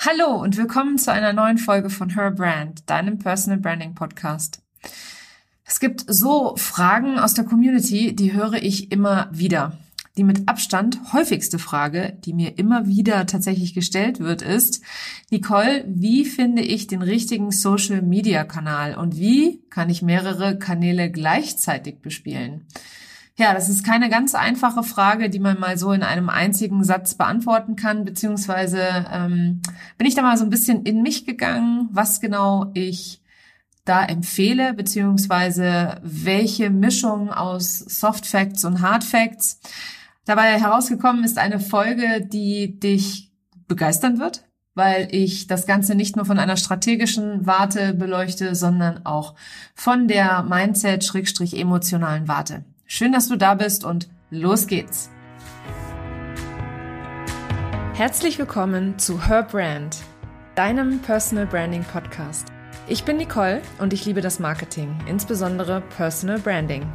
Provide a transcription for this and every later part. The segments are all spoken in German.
Hallo und willkommen zu einer neuen Folge von Her Brand, deinem Personal Branding Podcast. Es gibt so Fragen aus der Community, die höre ich immer wieder. Die mit Abstand häufigste Frage, die mir immer wieder tatsächlich gestellt wird, ist, Nicole, wie finde ich den richtigen Social Media Kanal und wie kann ich mehrere Kanäle gleichzeitig bespielen? Ja, das ist keine ganz einfache Frage, die man mal so in einem einzigen Satz beantworten kann, beziehungsweise ähm, bin ich da mal so ein bisschen in mich gegangen, was genau ich da empfehle, beziehungsweise welche Mischung aus Soft Facts und Hard Facts. Dabei herausgekommen ist eine Folge, die dich begeistern wird, weil ich das Ganze nicht nur von einer strategischen Warte beleuchte, sondern auch von der Mindset-emotionalen Warte. Schön, dass du da bist und los geht's. Herzlich willkommen zu Her Brand, deinem Personal Branding Podcast. Ich bin Nicole und ich liebe das Marketing, insbesondere Personal Branding.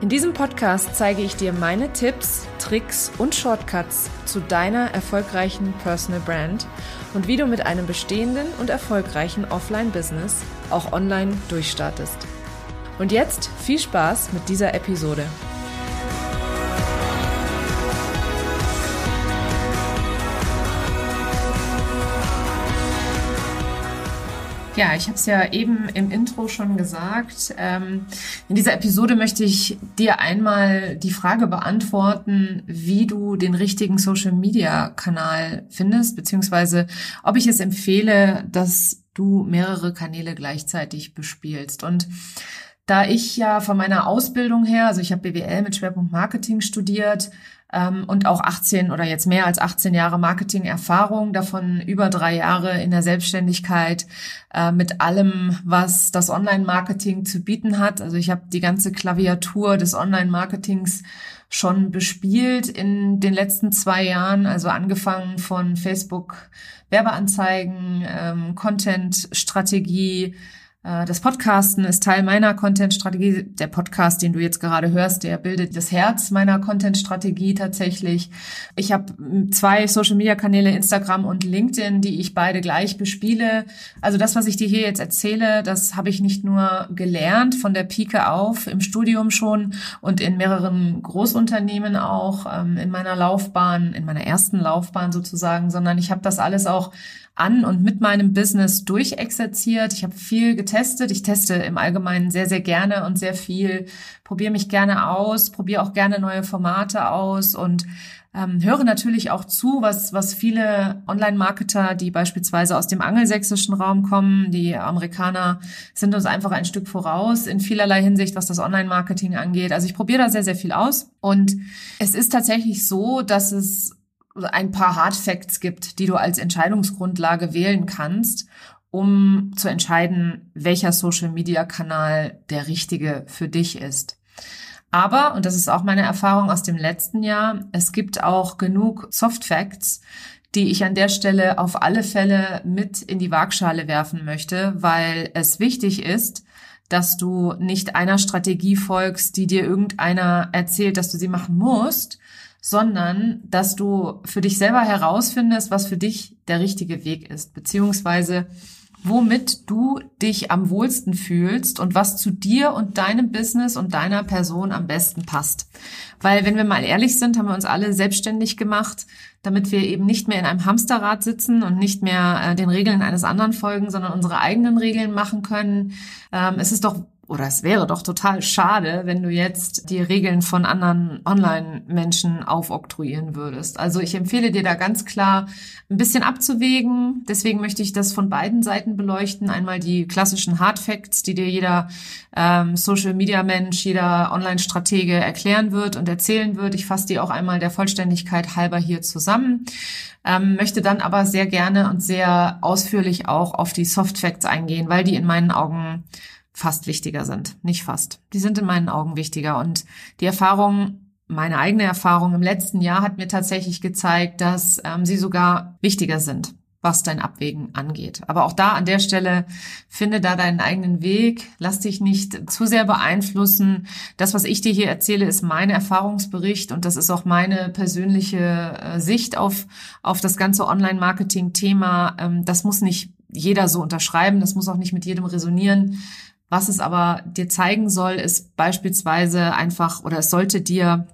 In diesem Podcast zeige ich dir meine Tipps, Tricks und Shortcuts zu deiner erfolgreichen Personal Brand und wie du mit einem bestehenden und erfolgreichen Offline-Business auch online durchstartest. Und jetzt viel Spaß mit dieser Episode. Ja, ich habe es ja eben im Intro schon gesagt. Ähm, in dieser Episode möchte ich dir einmal die Frage beantworten, wie du den richtigen Social-Media-Kanal findest, beziehungsweise ob ich es empfehle, dass du mehrere Kanäle gleichzeitig bespielst. Und da ich ja von meiner Ausbildung her, also ich habe BWL mit Schwerpunkt Marketing studiert ähm, und auch 18 oder jetzt mehr als 18 Jahre Marketing-Erfahrung, davon über drei Jahre in der Selbstständigkeit äh, mit allem, was das Online-Marketing zu bieten hat. Also ich habe die ganze Klaviatur des Online-Marketings schon bespielt in den letzten zwei Jahren, also angefangen von Facebook Werbeanzeigen, ähm, Content-Strategie, das Podcasten ist Teil meiner Content-Strategie. Der Podcast, den du jetzt gerade hörst, der bildet das Herz meiner Content-Strategie tatsächlich. Ich habe zwei Social-Media-Kanäle, Instagram und LinkedIn, die ich beide gleich bespiele. Also das, was ich dir hier jetzt erzähle, das habe ich nicht nur gelernt von der Pike auf im Studium schon und in mehreren Großunternehmen auch ähm, in meiner Laufbahn, in meiner ersten Laufbahn sozusagen, sondern ich habe das alles auch an und mit meinem Business durchexerziert. Ich habe viel getestet. Ich teste im Allgemeinen sehr, sehr gerne und sehr viel, probiere mich gerne aus, probiere auch gerne neue Formate aus und ähm, höre natürlich auch zu, was, was viele Online-Marketer, die beispielsweise aus dem angelsächsischen Raum kommen, die Amerikaner sind uns einfach ein Stück voraus in vielerlei Hinsicht, was das Online-Marketing angeht. Also ich probiere da sehr, sehr viel aus. Und es ist tatsächlich so, dass es ein paar Hard Facts gibt, die du als Entscheidungsgrundlage wählen kannst, um zu entscheiden, welcher Social Media Kanal der richtige für dich ist. Aber, und das ist auch meine Erfahrung aus dem letzten Jahr, es gibt auch genug Soft Facts, die ich an der Stelle auf alle Fälle mit in die Waagschale werfen möchte, weil es wichtig ist, dass du nicht einer Strategie folgst, die dir irgendeiner erzählt, dass du sie machen musst, sondern dass du für dich selber herausfindest, was für dich der richtige Weg ist, beziehungsweise womit du dich am wohlsten fühlst und was zu dir und deinem Business und deiner Person am besten passt. Weil, wenn wir mal ehrlich sind, haben wir uns alle selbstständig gemacht, damit wir eben nicht mehr in einem Hamsterrad sitzen und nicht mehr äh, den Regeln eines anderen folgen, sondern unsere eigenen Regeln machen können. Ähm, es ist doch oder es wäre doch total schade, wenn du jetzt die Regeln von anderen Online-Menschen aufoktroyieren würdest. Also ich empfehle dir da ganz klar ein bisschen abzuwägen. Deswegen möchte ich das von beiden Seiten beleuchten. Einmal die klassischen Hard Facts, die dir jeder ähm, Social-Media-Mensch, jeder Online-Stratege erklären wird und erzählen wird. Ich fasse die auch einmal der Vollständigkeit halber hier zusammen. Ähm, möchte dann aber sehr gerne und sehr ausführlich auch auf die Soft Facts eingehen, weil die in meinen Augen fast wichtiger sind. Nicht fast. Die sind in meinen Augen wichtiger. Und die Erfahrung, meine eigene Erfahrung im letzten Jahr hat mir tatsächlich gezeigt, dass ähm, sie sogar wichtiger sind. was dein Abwägen angeht. Aber auch da an der Stelle finde da deinen eigenen Weg, lass dich nicht zu sehr beeinflussen. Das, was ich dir hier erzähle, ist mein Erfahrungsbericht und das ist auch meine persönliche äh, Sicht auf, auf das ganze Online-Marketing-Thema. Ähm, das muss nicht jeder so unterschreiben, das muss auch nicht mit jedem resonieren. Was es aber dir zeigen soll, ist beispielsweise einfach oder es sollte dir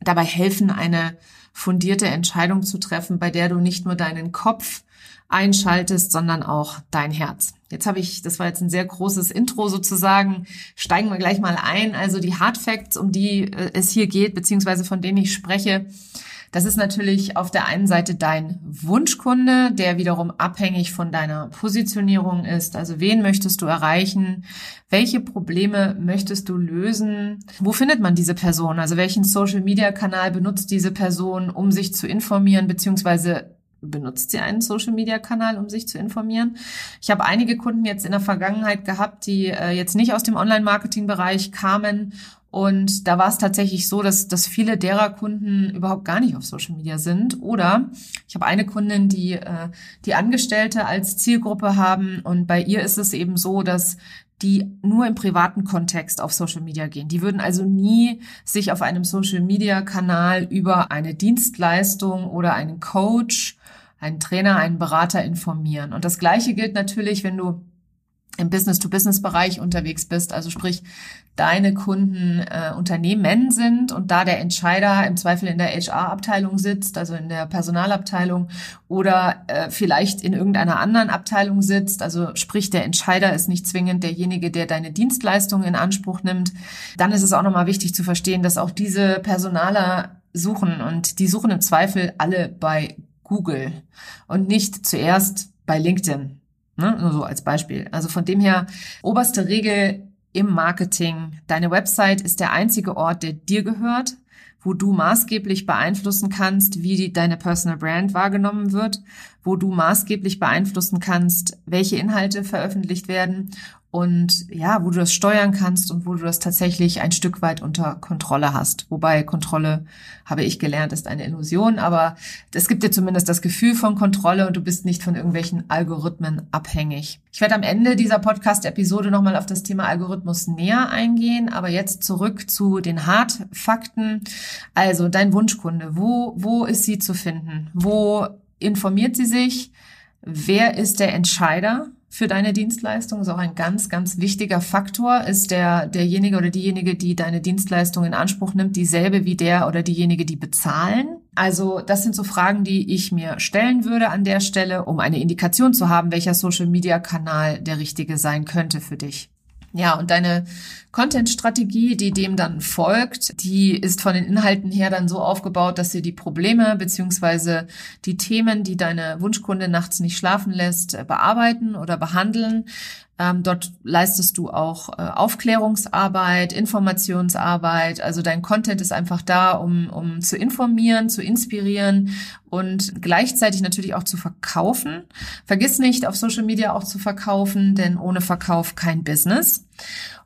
dabei helfen, eine fundierte Entscheidung zu treffen, bei der du nicht nur deinen Kopf einschaltest, sondern auch dein Herz. Jetzt habe ich, das war jetzt ein sehr großes Intro sozusagen, steigen wir gleich mal ein. Also die Hard Facts, um die äh, es hier geht, beziehungsweise von denen ich spreche, das ist natürlich auf der einen Seite dein Wunschkunde, der wiederum abhängig von deiner Positionierung ist. Also wen möchtest du erreichen? Welche Probleme möchtest du lösen? Wo findet man diese Person? Also welchen Social-Media-Kanal benutzt diese Person, um sich zu informieren, beziehungsweise benutzt sie einen Social-Media-Kanal, um sich zu informieren. Ich habe einige Kunden jetzt in der Vergangenheit gehabt, die äh, jetzt nicht aus dem Online-Marketing-Bereich kamen. Und da war es tatsächlich so, dass, dass viele derer Kunden überhaupt gar nicht auf Social Media sind. Oder ich habe eine Kundin, die äh, die Angestellte als Zielgruppe haben. Und bei ihr ist es eben so, dass die nur im privaten Kontext auf Social Media gehen. Die würden also nie sich auf einem Social Media Kanal über eine Dienstleistung oder einen Coach einen Trainer, einen Berater informieren. Und das Gleiche gilt natürlich, wenn du im Business-to-Business-Bereich unterwegs bist, also sprich deine Kunden äh, Unternehmen sind und da der Entscheider im Zweifel in der HR-Abteilung sitzt, also in der Personalabteilung oder äh, vielleicht in irgendeiner anderen Abteilung sitzt, also sprich der Entscheider ist nicht zwingend derjenige, der deine Dienstleistungen in Anspruch nimmt, dann ist es auch nochmal wichtig zu verstehen, dass auch diese Personaler suchen und die suchen im Zweifel alle bei Google und nicht zuerst bei LinkedIn. Ne? Nur so als Beispiel. Also von dem her, oberste Regel im Marketing. Deine Website ist der einzige Ort, der dir gehört, wo du maßgeblich beeinflussen kannst, wie die, deine Personal Brand wahrgenommen wird, wo du maßgeblich beeinflussen kannst, welche Inhalte veröffentlicht werden und ja, wo du das steuern kannst und wo du das tatsächlich ein Stück weit unter Kontrolle hast. Wobei Kontrolle, habe ich gelernt, ist eine Illusion, aber es gibt dir zumindest das Gefühl von Kontrolle und du bist nicht von irgendwelchen Algorithmen abhängig. Ich werde am Ende dieser Podcast-Episode nochmal auf das Thema Algorithmus näher eingehen, aber jetzt zurück zu den Hardfakten. Also dein Wunschkunde, wo, wo ist sie zu finden? Wo informiert sie sich? Wer ist der Entscheider? Für deine Dienstleistung ist auch ein ganz, ganz wichtiger Faktor. Ist der, derjenige oder diejenige, die deine Dienstleistung in Anspruch nimmt, dieselbe wie der oder diejenige, die bezahlen? Also das sind so Fragen, die ich mir stellen würde an der Stelle, um eine Indikation zu haben, welcher Social-Media-Kanal der richtige sein könnte für dich. Ja, und deine Content-Strategie, die dem dann folgt, die ist von den Inhalten her dann so aufgebaut, dass sie die Probleme beziehungsweise die Themen, die deine Wunschkunde nachts nicht schlafen lässt, bearbeiten oder behandeln. Ähm, dort leistest du auch äh, Aufklärungsarbeit, Informationsarbeit. Also dein Content ist einfach da, um, um zu informieren, zu inspirieren und gleichzeitig natürlich auch zu verkaufen. Vergiss nicht, auf Social Media auch zu verkaufen, denn ohne Verkauf kein Business.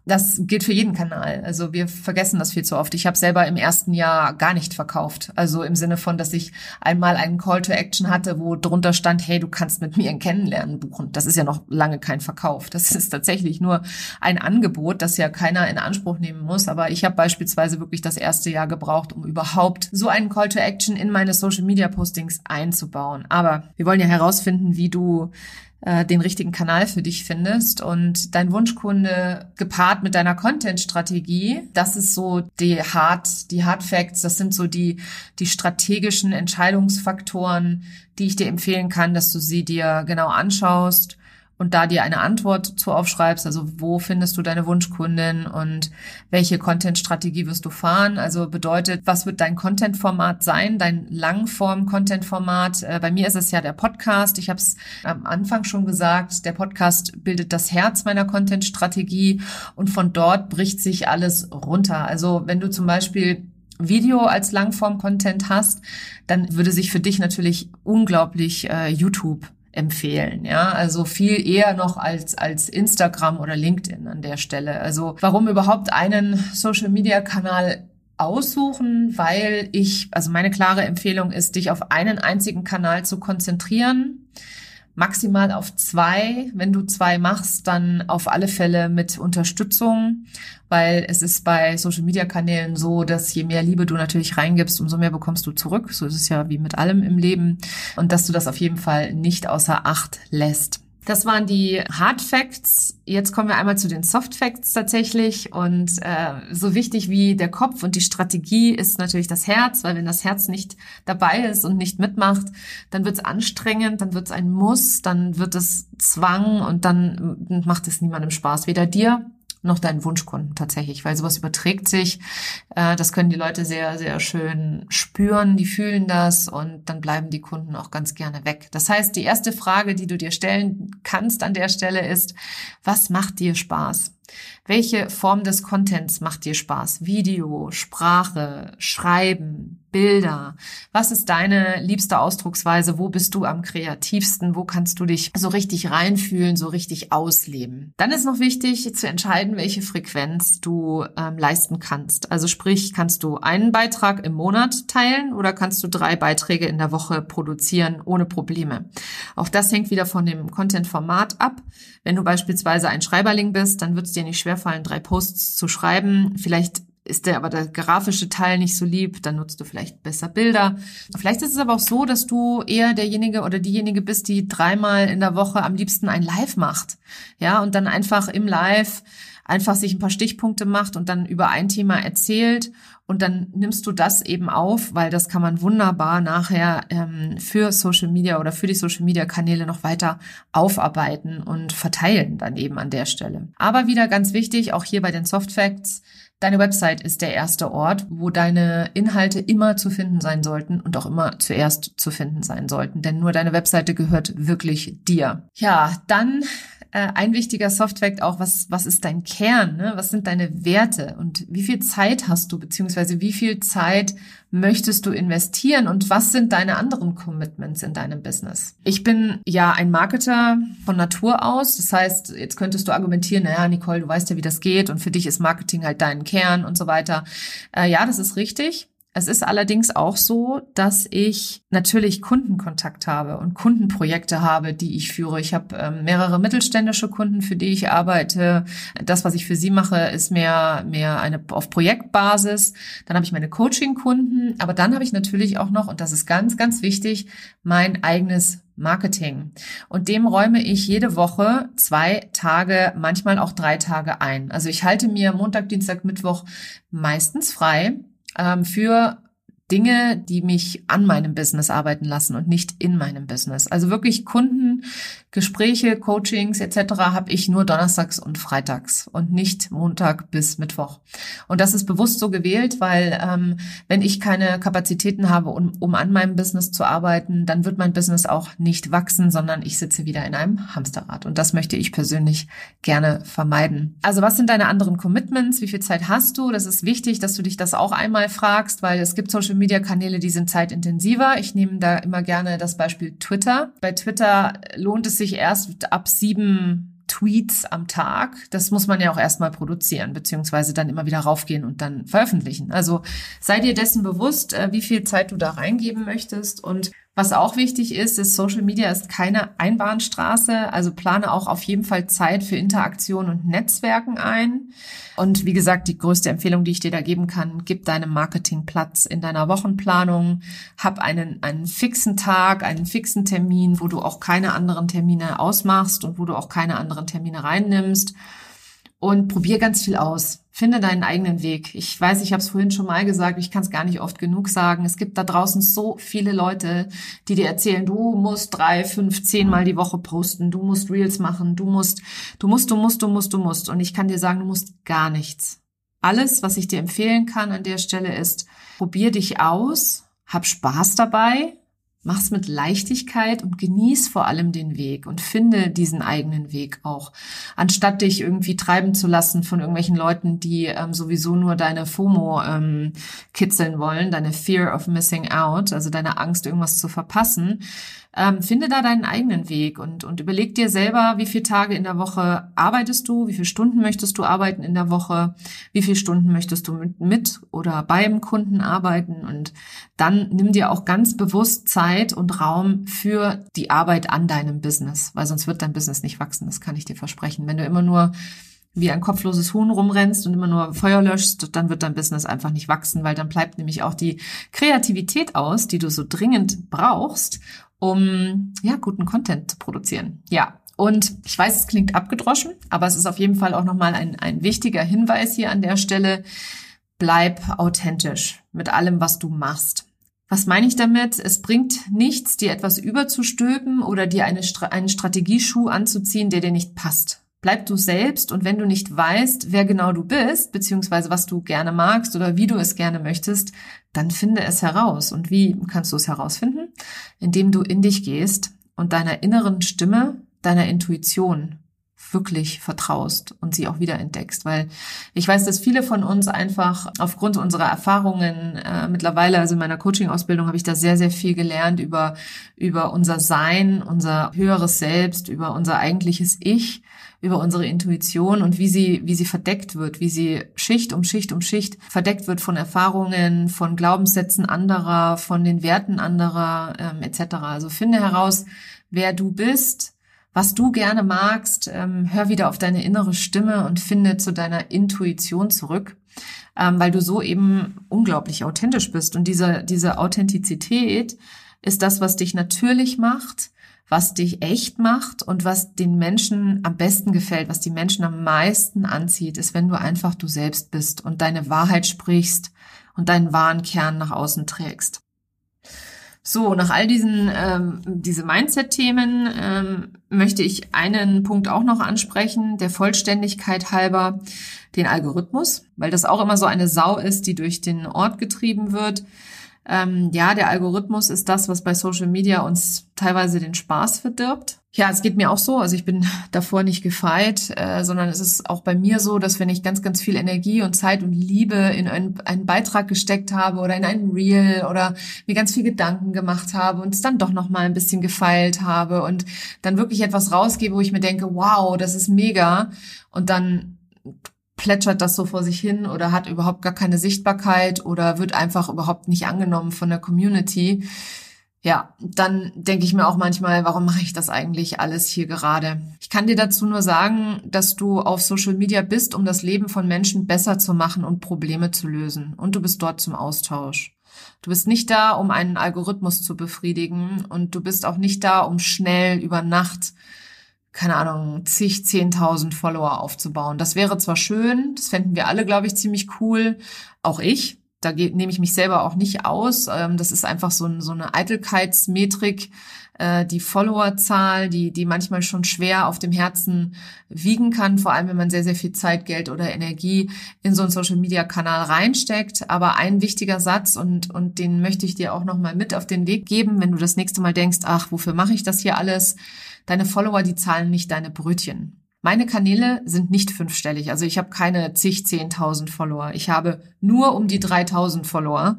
Das gilt für jeden Kanal. Also wir vergessen das viel zu oft. Ich habe selber im ersten Jahr gar nicht verkauft. Also im Sinne von, dass ich einmal einen Call to Action hatte, wo drunter stand, hey, du kannst mit mir ein Kennenlernen buchen. Das ist ja noch lange kein Verkauf. Das ist tatsächlich nur ein Angebot, das ja keiner in Anspruch nehmen muss. Aber ich habe beispielsweise wirklich das erste Jahr gebraucht, um überhaupt so einen Call to Action in meine Social Media Postings einzubauen. Aber wir wollen ja herausfinden, wie du den richtigen Kanal für dich findest. Und dein Wunschkunde gepaart mit deiner Content-Strategie, das ist so die Hard, die Hard Facts, das sind so die, die strategischen Entscheidungsfaktoren, die ich dir empfehlen kann, dass du sie dir genau anschaust und da dir eine Antwort zu aufschreibst, also wo findest du deine Wunschkundin und welche Content-Strategie wirst du fahren? Also bedeutet, was wird dein Content-Format sein, dein Langform-Content-Format? Äh, bei mir ist es ja der Podcast. Ich habe es am Anfang schon gesagt, der Podcast bildet das Herz meiner Content-Strategie und von dort bricht sich alles runter. Also wenn du zum Beispiel Video als Langform-Content hast, dann würde sich für dich natürlich unglaublich äh, YouTube empfehlen. Ja, also viel eher noch als, als Instagram oder LinkedIn an der Stelle. Also warum überhaupt einen Social Media Kanal aussuchen, weil ich, also meine klare Empfehlung ist, dich auf einen einzigen Kanal zu konzentrieren maximal auf zwei. Wenn du zwei machst, dann auf alle Fälle mit Unterstützung, weil es ist bei Social Media Kanälen so, dass je mehr Liebe du natürlich reingibst, umso mehr bekommst du zurück. So ist es ja wie mit allem im Leben. Und dass du das auf jeden Fall nicht außer Acht lässt. Das waren die Hard Facts. Jetzt kommen wir einmal zu den Soft Facts tatsächlich. Und äh, so wichtig wie der Kopf und die Strategie ist natürlich das Herz, weil wenn das Herz nicht dabei ist und nicht mitmacht, dann wird es anstrengend, dann wird es ein Muss, dann wird es Zwang und dann macht es niemandem Spaß, weder dir noch deinen Wunschkunden tatsächlich, weil sowas überträgt sich. Äh, das können die Leute sehr, sehr schön spüren, die fühlen das und dann bleiben die Kunden auch ganz gerne weg. Das heißt, die erste Frage, die du dir stellen kannst an der Stelle ist, was macht dir Spaß? Welche Form des Contents macht dir Spaß? Video, Sprache, Schreiben, Bilder? Was ist deine liebste Ausdrucksweise? Wo bist du am kreativsten? Wo kannst du dich so richtig reinfühlen, so richtig ausleben? Dann ist noch wichtig zu entscheiden, welche Frequenz du ähm, leisten kannst. Also sprich, kannst du einen Beitrag im Monat teilen oder kannst du drei Beiträge in der Woche produzieren ohne Probleme? Auch das hängt wieder von dem Content-Format ab. Wenn du beispielsweise ein Schreiberling bist, dann wird dir nicht schwerfallen, drei Posts zu schreiben. Vielleicht ist der aber der grafische Teil nicht so lieb, dann nutzt du vielleicht besser Bilder. Vielleicht ist es aber auch so, dass du eher derjenige oder diejenige bist, die dreimal in der Woche am liebsten ein Live macht. Ja, und dann einfach im Live einfach sich ein paar Stichpunkte macht und dann über ein Thema erzählt und dann nimmst du das eben auf, weil das kann man wunderbar nachher ähm, für Social Media oder für die Social Media Kanäle noch weiter aufarbeiten und verteilen dann eben an der Stelle. Aber wieder ganz wichtig, auch hier bei den Soft Facts, Deine Website ist der erste Ort, wo deine Inhalte immer zu finden sein sollten und auch immer zuerst zu finden sein sollten, denn nur deine Webseite gehört wirklich dir. Ja, dann ein wichtiger Softfact auch, was, was ist dein Kern, ne? was sind deine Werte und wie viel Zeit hast du, beziehungsweise wie viel Zeit möchtest du investieren und was sind deine anderen Commitments in deinem Business? Ich bin ja ein Marketer von Natur aus, das heißt, jetzt könntest du argumentieren, naja, Nicole, du weißt ja, wie das geht und für dich ist Marketing halt dein Kern und so weiter. Äh, ja, das ist richtig. Es ist allerdings auch so, dass ich natürlich Kundenkontakt habe und Kundenprojekte habe, die ich führe. Ich habe ähm, mehrere mittelständische Kunden, für die ich arbeite. Das, was ich für sie mache, ist mehr mehr eine auf Projektbasis. Dann habe ich meine Coaching-Kunden, aber dann habe ich natürlich auch noch und das ist ganz ganz wichtig, mein eigenes Marketing. Und dem räume ich jede Woche zwei Tage, manchmal auch drei Tage ein. Also ich halte mir Montag, Dienstag, Mittwoch meistens frei ähm, für Dinge, die mich an meinem Business arbeiten lassen und nicht in meinem Business. Also wirklich Kunden, Gespräche, Coachings etc. habe ich nur donnerstags und freitags und nicht Montag bis Mittwoch. Und das ist bewusst so gewählt, weil ähm, wenn ich keine Kapazitäten habe, um, um an meinem Business zu arbeiten, dann wird mein Business auch nicht wachsen, sondern ich sitze wieder in einem Hamsterrad. Und das möchte ich persönlich gerne vermeiden. Also was sind deine anderen Commitments? Wie viel Zeit hast du? Das ist wichtig, dass du dich das auch einmal fragst, weil es gibt Social Media Kanäle, die sind zeitintensiver. Ich nehme da immer gerne das Beispiel Twitter. Bei Twitter lohnt es sich erst ab sieben Tweets am Tag. Das muss man ja auch erstmal produzieren, beziehungsweise dann immer wieder raufgehen und dann veröffentlichen. Also sei dir dessen bewusst, äh, wie viel Zeit du da reingeben möchtest und was auch wichtig ist, ist, Social Media ist keine Einbahnstraße. Also plane auch auf jeden Fall Zeit für Interaktion und Netzwerken ein. Und wie gesagt, die größte Empfehlung, die ich dir da geben kann, gib deinem Marketing Platz in deiner Wochenplanung. Hab einen, einen fixen Tag, einen fixen Termin, wo du auch keine anderen Termine ausmachst und wo du auch keine anderen Termine reinnimmst und probier ganz viel aus. Finde deinen eigenen Weg. Ich weiß, ich habe es vorhin schon mal gesagt, ich kann es gar nicht oft genug sagen. Es gibt da draußen so viele Leute, die dir erzählen, du musst drei, fünf, zehn Mal die Woche posten, du musst Reels machen, du musst, du musst, du musst, du musst, du musst. Und ich kann dir sagen, du musst gar nichts. Alles, was ich dir empfehlen kann an der Stelle ist, probier dich aus, hab Spaß dabei, Mach's mit Leichtigkeit und genieß vor allem den Weg und finde diesen eigenen Weg auch. Anstatt dich irgendwie treiben zu lassen von irgendwelchen Leuten, die ähm, sowieso nur deine FOMO ähm, kitzeln wollen, deine Fear of Missing Out, also deine Angst, irgendwas zu verpassen, ähm, finde da deinen eigenen Weg und, und überleg dir selber, wie viele Tage in der Woche arbeitest du, wie viele Stunden möchtest du arbeiten in der Woche, wie viele Stunden möchtest du mit, mit oder beim Kunden arbeiten und dann nimm dir auch ganz bewusst Zeit, und Raum für die Arbeit an deinem Business, weil sonst wird dein Business nicht wachsen, das kann ich dir versprechen. Wenn du immer nur wie ein kopfloses Huhn rumrennst und immer nur Feuer löschst, dann wird dein Business einfach nicht wachsen, weil dann bleibt nämlich auch die Kreativität aus, die du so dringend brauchst, um ja guten Content zu produzieren. Ja, und ich weiß, es klingt abgedroschen, aber es ist auf jeden Fall auch nochmal ein, ein wichtiger Hinweis hier an der Stelle. Bleib authentisch mit allem, was du machst. Was meine ich damit? Es bringt nichts, dir etwas überzustülpen oder dir eine, einen Strategieschuh anzuziehen, der dir nicht passt. Bleib du selbst und wenn du nicht weißt, wer genau du bist, beziehungsweise was du gerne magst oder wie du es gerne möchtest, dann finde es heraus. Und wie kannst du es herausfinden? Indem du in dich gehst und deiner inneren Stimme, deiner Intuition wirklich vertraust und sie auch wieder entdeckst. Weil ich weiß, dass viele von uns einfach aufgrund unserer Erfahrungen äh, mittlerweile, also in meiner Coaching-Ausbildung habe ich da sehr, sehr viel gelernt über, über unser Sein, unser höheres Selbst, über unser eigentliches Ich, über unsere Intuition und wie sie, wie sie verdeckt wird, wie sie Schicht um Schicht um Schicht verdeckt wird von Erfahrungen, von Glaubenssätzen anderer, von den Werten anderer ähm, etc. Also finde heraus, wer du bist, was du gerne magst, ähm, hör wieder auf deine innere Stimme und finde zu deiner Intuition zurück, ähm, weil du so eben unglaublich authentisch bist. Und diese, diese Authentizität ist das, was dich natürlich macht, was dich echt macht und was den Menschen am besten gefällt, was die Menschen am meisten anzieht, ist, wenn du einfach du selbst bist und deine Wahrheit sprichst und deinen wahren Kern nach außen trägst. So, nach all diesen ähm, diese Mindset-Themen ähm, möchte ich einen Punkt auch noch ansprechen, der Vollständigkeit halber, den Algorithmus, weil das auch immer so eine Sau ist, die durch den Ort getrieben wird. Ähm, ja, der Algorithmus ist das, was bei Social Media uns teilweise den Spaß verdirbt. Ja, es geht mir auch so. Also ich bin davor nicht gefeit, äh, sondern es ist auch bei mir so, dass wenn ich ganz, ganz viel Energie und Zeit und Liebe in einen, einen Beitrag gesteckt habe oder in einen Reel oder mir ganz viel Gedanken gemacht habe und es dann doch noch mal ein bisschen gefeilt habe und dann wirklich etwas rausgebe, wo ich mir denke, wow, das ist mega und dann plätschert das so vor sich hin oder hat überhaupt gar keine Sichtbarkeit oder wird einfach überhaupt nicht angenommen von der Community. Ja, dann denke ich mir auch manchmal, warum mache ich das eigentlich alles hier gerade? Ich kann dir dazu nur sagen, dass du auf Social Media bist, um das Leben von Menschen besser zu machen und Probleme zu lösen. Und du bist dort zum Austausch. Du bist nicht da, um einen Algorithmus zu befriedigen und du bist auch nicht da, um schnell über Nacht keine Ahnung, zig, zehntausend Follower aufzubauen. Das wäre zwar schön, das fänden wir alle, glaube ich, ziemlich cool, auch ich. Da nehme ich mich selber auch nicht aus. Ähm, das ist einfach so, so eine Eitelkeitsmetrik, äh, die Followerzahl, die, die manchmal schon schwer auf dem Herzen wiegen kann, vor allem wenn man sehr, sehr viel Zeit, Geld oder Energie in so einen Social-Media-Kanal reinsteckt. Aber ein wichtiger Satz, und, und den möchte ich dir auch nochmal mit auf den Weg geben, wenn du das nächste Mal denkst, ach, wofür mache ich das hier alles? Deine Follower, die zahlen nicht deine Brötchen. Meine Kanäle sind nicht fünfstellig, also ich habe keine zig, zehntausend Follower. Ich habe nur um die 3000 Follower.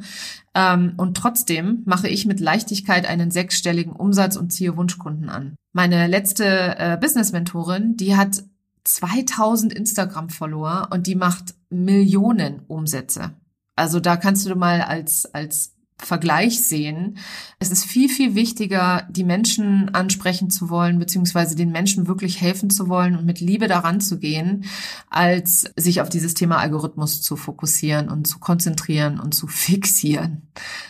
Ähm, und trotzdem mache ich mit Leichtigkeit einen sechsstelligen Umsatz und ziehe Wunschkunden an. Meine letzte äh, Business-Mentorin, die hat 2000 Instagram-Follower und die macht Millionen Umsätze. Also da kannst du mal als, als Vergleich sehen. Es ist viel, viel wichtiger, die Menschen ansprechen zu wollen, beziehungsweise den Menschen wirklich helfen zu wollen und mit Liebe daran zu gehen, als sich auf dieses Thema Algorithmus zu fokussieren und zu konzentrieren und zu fixieren.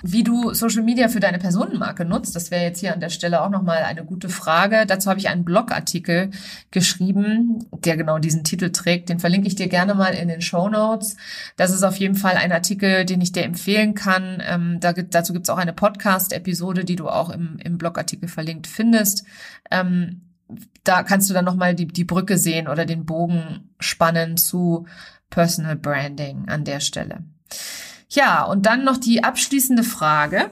Wie du Social Media für deine Personenmarke nutzt, das wäre jetzt hier an der Stelle auch nochmal eine gute Frage. Dazu habe ich einen Blogartikel geschrieben, der genau diesen Titel trägt. Den verlinke ich dir gerne mal in den Show Notes. Das ist auf jeden Fall ein Artikel, den ich dir empfehlen kann. Ähm, da dazu gibt es auch eine Podcast-Episode, die du auch im, im Blogartikel verlinkt findest. Ähm, da kannst du dann nochmal die, die Brücke sehen oder den Bogen spannen zu Personal Branding an der Stelle. Ja, und dann noch die abschließende Frage,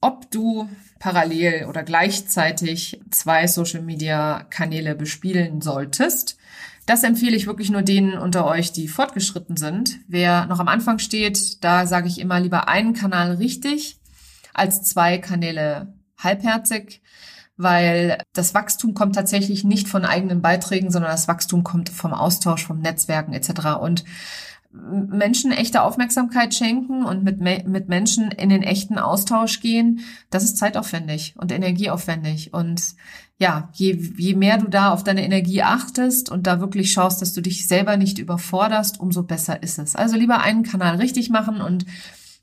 ob du parallel oder gleichzeitig zwei Social Media Kanäle bespielen solltest. Das empfehle ich wirklich nur denen unter euch, die fortgeschritten sind. Wer noch am Anfang steht, da sage ich immer lieber einen Kanal richtig als zwei Kanäle halbherzig, weil das Wachstum kommt tatsächlich nicht von eigenen Beiträgen, sondern das Wachstum kommt vom Austausch, vom Netzwerken etc. Und Menschen echte Aufmerksamkeit schenken und mit, mit Menschen in den echten Austausch gehen, das ist zeitaufwendig und energieaufwendig. Und ja, je, je mehr du da auf deine Energie achtest und da wirklich schaust, dass du dich selber nicht überforderst, umso besser ist es. Also lieber einen Kanal richtig machen und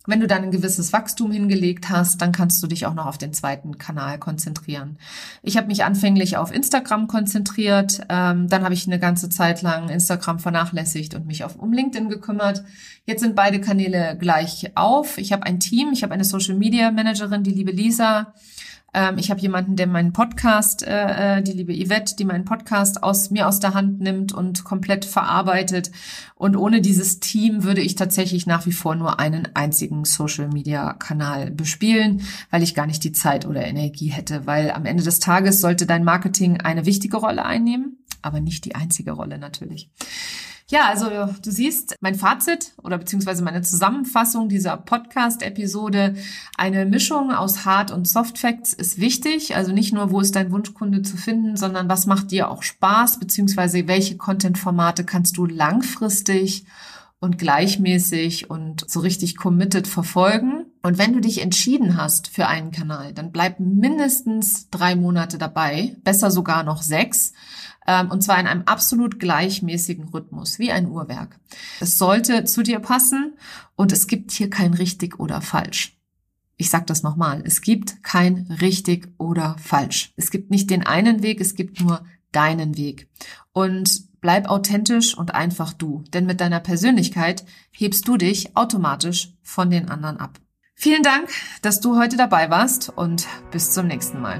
wenn du dann ein gewisses Wachstum hingelegt hast, dann kannst du dich auch noch auf den zweiten Kanal konzentrieren. Ich habe mich anfänglich auf Instagram konzentriert, ähm, dann habe ich eine ganze Zeit lang Instagram vernachlässigt und mich auf um LinkedIn gekümmert. Jetzt sind beide Kanäle gleich auf. Ich habe ein Team, ich habe eine Social Media Managerin, die liebe Lisa. Ähm, ich habe jemanden, der meinen Podcast, äh, äh, die liebe Yvette, die meinen Podcast aus mir aus der Hand nimmt und komplett verarbeitet. Und ohne dieses Team würde ich tatsächlich nach wie vor nur einen einzigen Social-Media-Kanal bespielen, weil ich gar nicht die Zeit oder Energie hätte. Weil am Ende des Tages sollte dein Marketing eine wichtige Rolle einnehmen, aber nicht die einzige Rolle natürlich. Ja, also du siehst, mein Fazit oder beziehungsweise meine Zusammenfassung dieser Podcast-Episode, eine Mischung aus Hard- und Soft-Facts ist wichtig. Also nicht nur, wo ist dein Wunschkunde zu finden, sondern was macht dir auch Spaß, beziehungsweise welche Content-Formate kannst du langfristig und gleichmäßig und so richtig committed verfolgen. Und wenn du dich entschieden hast für einen Kanal, dann bleib mindestens drei Monate dabei, besser sogar noch sechs ähm, und zwar in einem absolut gleichmäßigen Rhythmus, wie ein Uhrwerk. Es sollte zu dir passen und es gibt hier kein richtig oder falsch. Ich sage das nochmal, es gibt kein richtig oder falsch. Es gibt nicht den einen Weg, es gibt nur deinen Weg. Und bleib authentisch und einfach du, denn mit deiner Persönlichkeit hebst du dich automatisch von den anderen ab. Vielen Dank, dass du heute dabei warst und bis zum nächsten Mal.